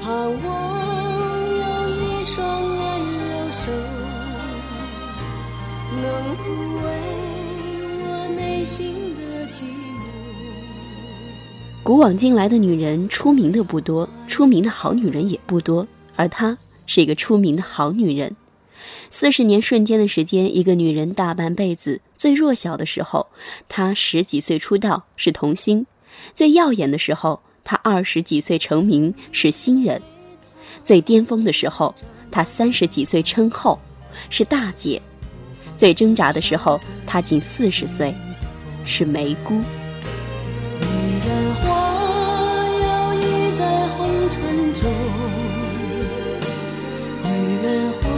盼望有一双温柔手，能抚慰我内心的寂寞。古往今来的女人出名的不多，出名的好女人也不多，而她是一个出名的好女人。四十年瞬间的时间，一个女人大半辈子，最弱小的时候，她十几岁出道是童星；最耀眼的时候，她二十几岁成名是新人；最巅峰的时候，她三十几岁称后是大姐；最挣扎的时候，她仅四十岁是梅姑。女人花，女人花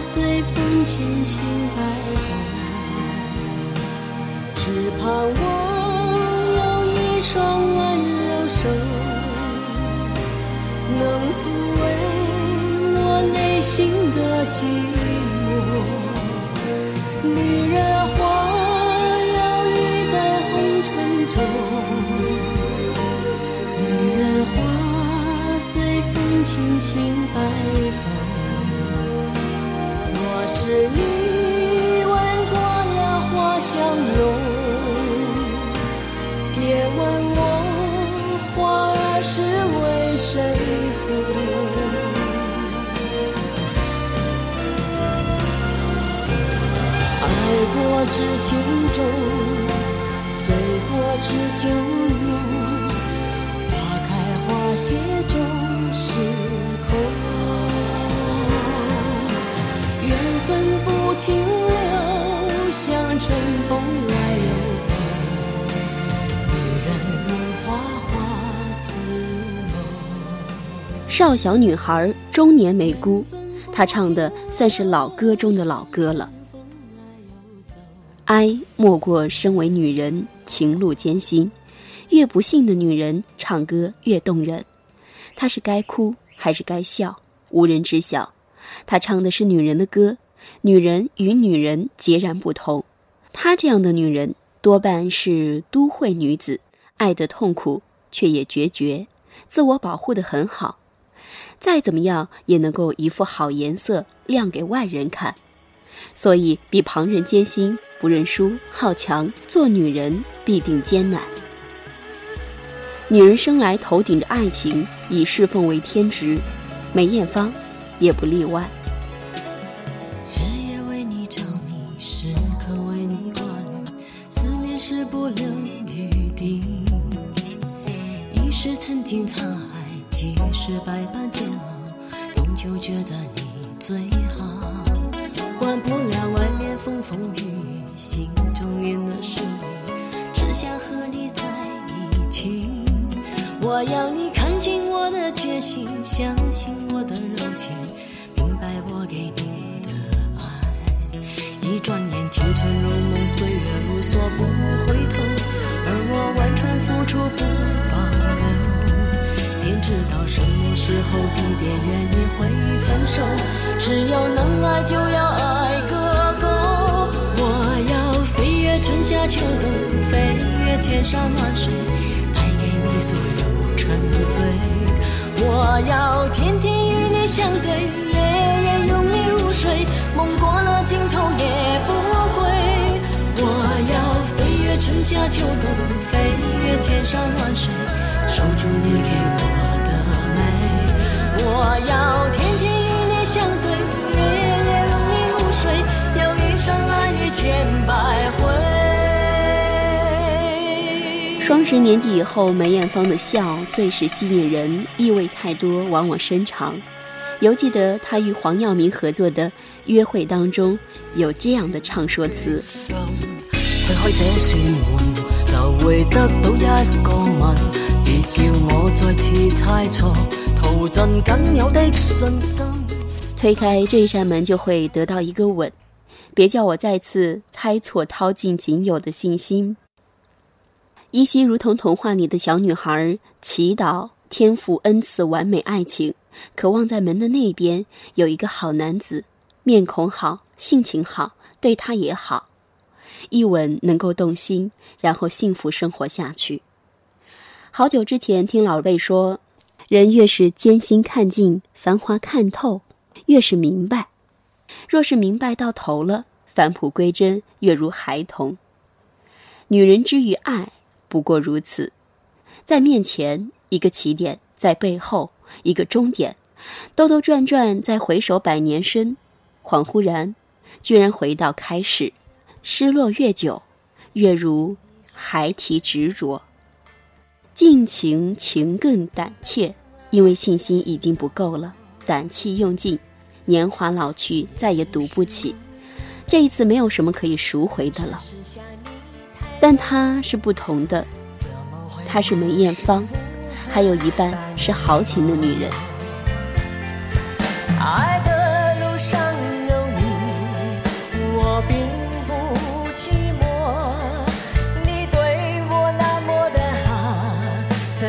随风轻轻摆动，只盼望寂寞。女人花摇曳在红尘中，女人花随风轻轻摆动。我是你知情重，醉过知酒浓。花开花谢终是空，缘分不停留，像春风来又走。女人如花，花似梦。少小女孩，中年梅姑，她唱的算是老歌中的老歌了。哀莫过身为女人，情路艰辛。越不幸的女人，唱歌越动人。她是该哭还是该笑，无人知晓。她唱的是女人的歌，女人与女人截然不同。她这样的女人，多半是都会女子，爱的痛苦，却也决绝，自我保护的很好。再怎么样，也能够一副好颜色亮给外人看。所以，比旁人艰辛，不认输，好强，做女人必定艰难。女人生来头顶着爱情，以侍奉为天职，梅艳芳也不例外。日夜为你着迷，时刻为你挂虑，思念是不留余地。一时曾经沧海，几世百般煎熬，终究觉得你最好。管不了外面风风雨雨，心中念的是你，只想和你在一起。我要你看清我的决心，相信我的柔情，明白我给你的爱。一转眼，青春如梦，岁月如梭，不回头。而我完全付出不。知道什么时候、地点、原因会分手。只要能爱，就要爱个够。我要飞越春夏秋冬，飞越千山万水，带给你所有沉醉。我要天天与你相对，夜夜拥你入睡，梦过了尽头也不归。我要飞越春夏秋冬，飞越千山万水，守住你给我。我要天天与你相对，夜夜拥你入睡，要一生爱你千百回。双十年纪以后，梅艳芳的笑最是吸引人，意味太多，往往深长。犹记得她与黄耀明合作的《约会》当中有这样的唱说词：推开这扇门，就会得到一个吻。别叫我再次猜錯，淘盡僅有的信心。推開這扇门就会得到一个吻，别叫我再次猜错，掏尽仅有的信心。依稀如同童话里的小女孩，祈祷天父恩赐完美爱情，渴望在门的那边有一个好男子，面孔好，性情好，对她也好，一吻能够动心，然后幸福生活下去。好久之前听老魏说，人越是艰辛看尽，繁华看透，越是明白。若是明白到头了，返璞归真，越如孩童。女人之于爱，不过如此。在面前一个起点，在背后一个终点，兜兜转转，再回首百年身，恍惚然，居然回到开始。失落越久，越如孩提执着。尽情情更胆怯，因为信心已经不够了，胆气用尽，年华老去，再也赌不起。这一次没有什么可以赎回的了。但她是不同的，她是梅艳芳，还有一半是豪情的女人。爱的路上有你，我并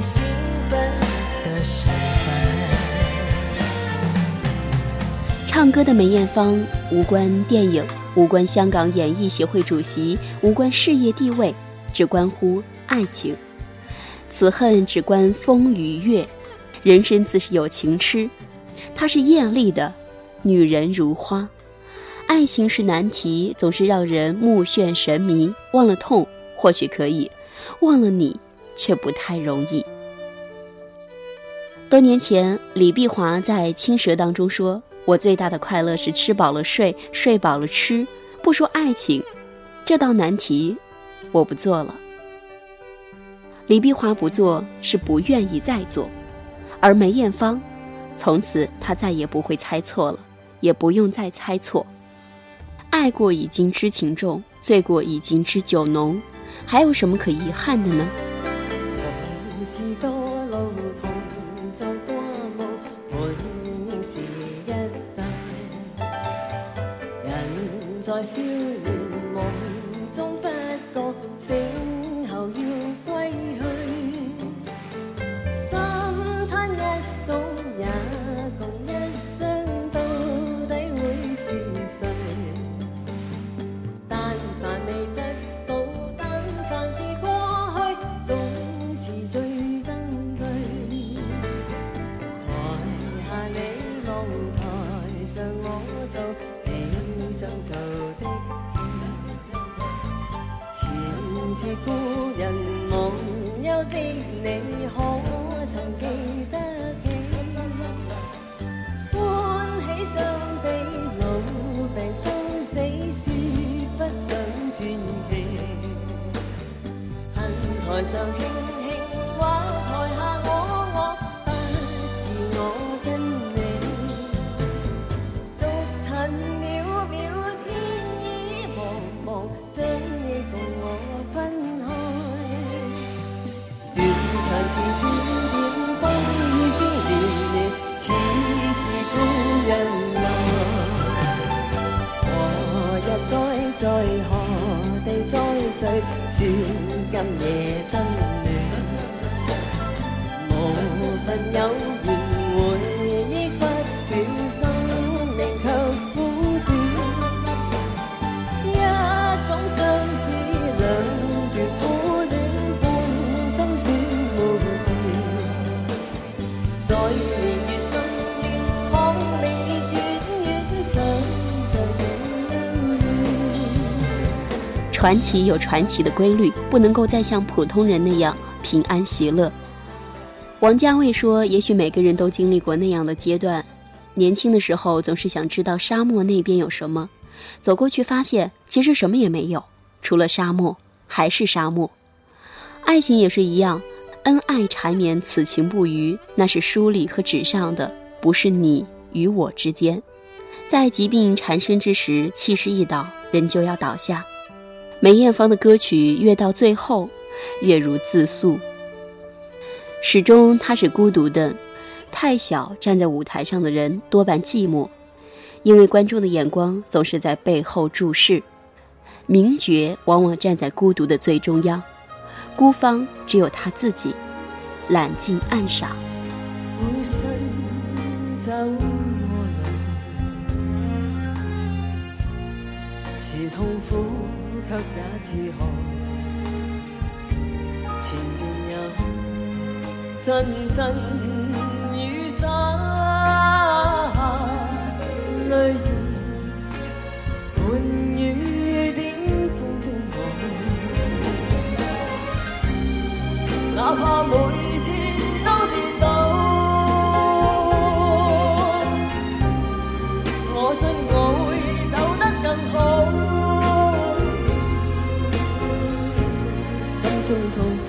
兴奋的时分。唱歌的梅艳芳无关电影，无关香港演艺协会主席，无关事业地位，只关乎爱情。此恨只关风与月，人生自是有情痴。她是艳丽的，女人如花。爱情是难题，总是让人目眩神迷。忘了痛或许可以，忘了你却不太容易。多年前，李碧华在《青蛇》当中说。我最大的快乐是吃饱了睡，睡饱了吃。不说爱情，这道难题，我不做了。李碧华不做是不愿意再做，而梅艳芳，从此她再也不会猜错了，也不用再猜错。爱过已经知情重，醉过已经知酒浓，还有什么可遗憾的呢？是多路，同做过夢，本应是一對。人在少年夢中不覺，醒後要歸去。三餐一宿也上我做，你想做的戲。前世故人忘忧的你，可曾记得起？欢喜相比，老病生死，說不想传奇。恨台上輕輕或台下是点点风，雨丝连连，似是故人来。何日再聚何地再聚？千今夜真暖。无份有传。奇有传奇的规律，不能够再像普通人那样平安喜乐。王家卫说：“也许每个人都经历过那样的阶段，年轻的时候总是想知道沙漠那边有什么，走过去发现其实什么也没有，除了沙漠还是沙漠。爱情也是一样，恩爱缠绵，此情不渝，那是书里和纸上的，不是你与我之间。在疾病缠身之时，气势一倒，人就要倒下。梅艳芳的歌曲越到最后，越如自诉。始终她是孤独的，太小站在舞台上的人多半寂寞，因为观众的眼光总是在背后注视。名角往往站在孤独的最中央，孤芳只有他自己，揽镜暗赏。是痛苦，却也自豪。前面有阵阵雨洒，泪儿伴雨点风中舞。哪怕每天都跌倒，我信我心中痛苦，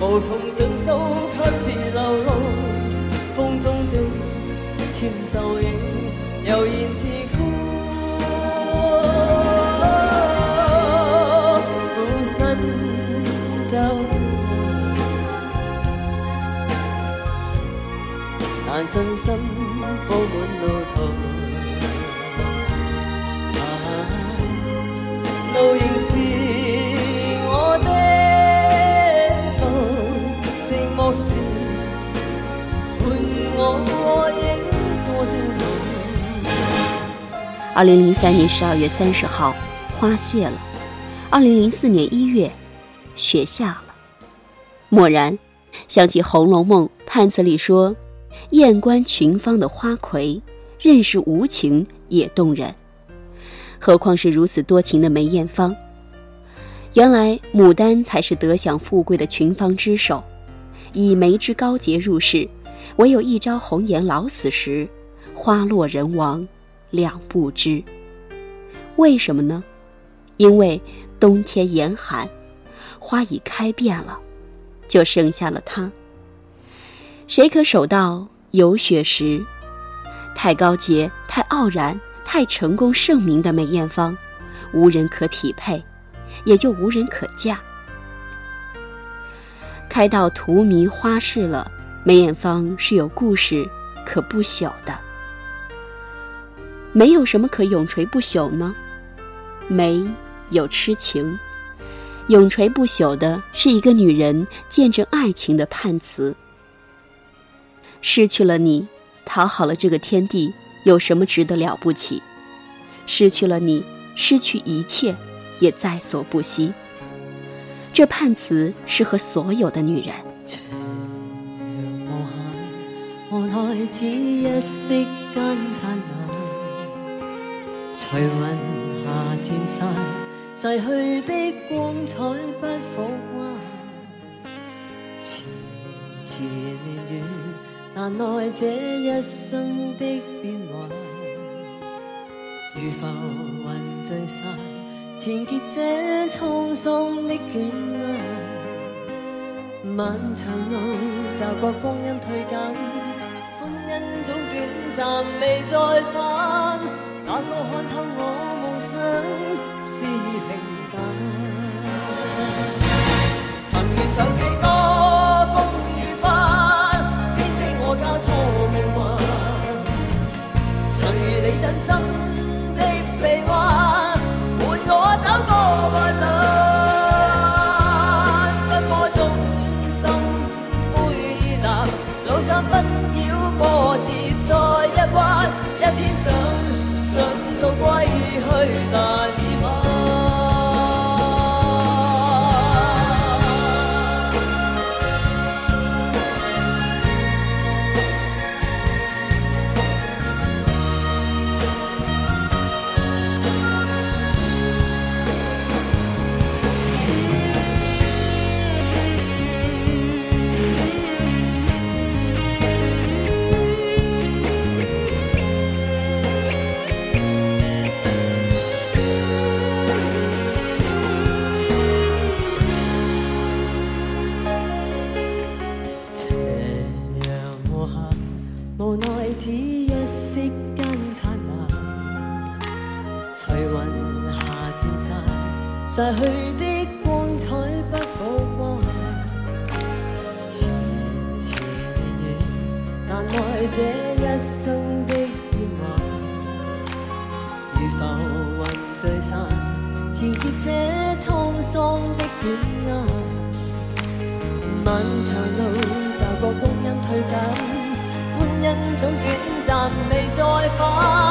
无从尽诉，却自流露。风中的签售影，悠然自顾。孤身走但信心布满路途。啊，路仍是寂寞时伴我影过朝露。二零零三年十二月三十号，花谢了；二零零四年一月，雪下了。蓦然想起《红楼梦》判词里说：“艳观群芳的花魁，任是无情也动人。”何况是如此多情的梅艳芳。原来牡丹才是得享富贵的群芳之首，以梅之高洁入世，唯有一朝红颜老死时，花落人亡，两不知。为什么呢？因为冬天严寒，花已开遍了，就剩下了它。谁可守到有雪时？太高洁、太傲然、太成功盛名的梅艳芳，无人可匹配，也就无人可嫁。开到荼蘼花市了，梅艳芳是有故事可不朽的。没有什么可永垂不朽呢？梅有痴情，永垂不朽的是一个女人见证爱情的判词。失去了你，讨好了这个天地，有什么值得了不起？失去了你，失去一切，也在所不惜。这判词适合所有的女人。斜阳无限，看海只一息间灿烂。随云霞渐散，逝去的光彩不复还。迟迟年月，难耐这一生的变幻。如浮云聚散，缠结这沧桑的卷压。漫长路，习惯光阴退减，欢欣总短暂，未再返。哪个看透我梦想斜阳无无奈只一息间灿烂随云霞渐散逝去的光彩不复还痴迟年月难耐这一生的变幻如浮云聚散辞结这沧桑的倦颜漫长路过光阴退减，欢欣总短暂，未再返。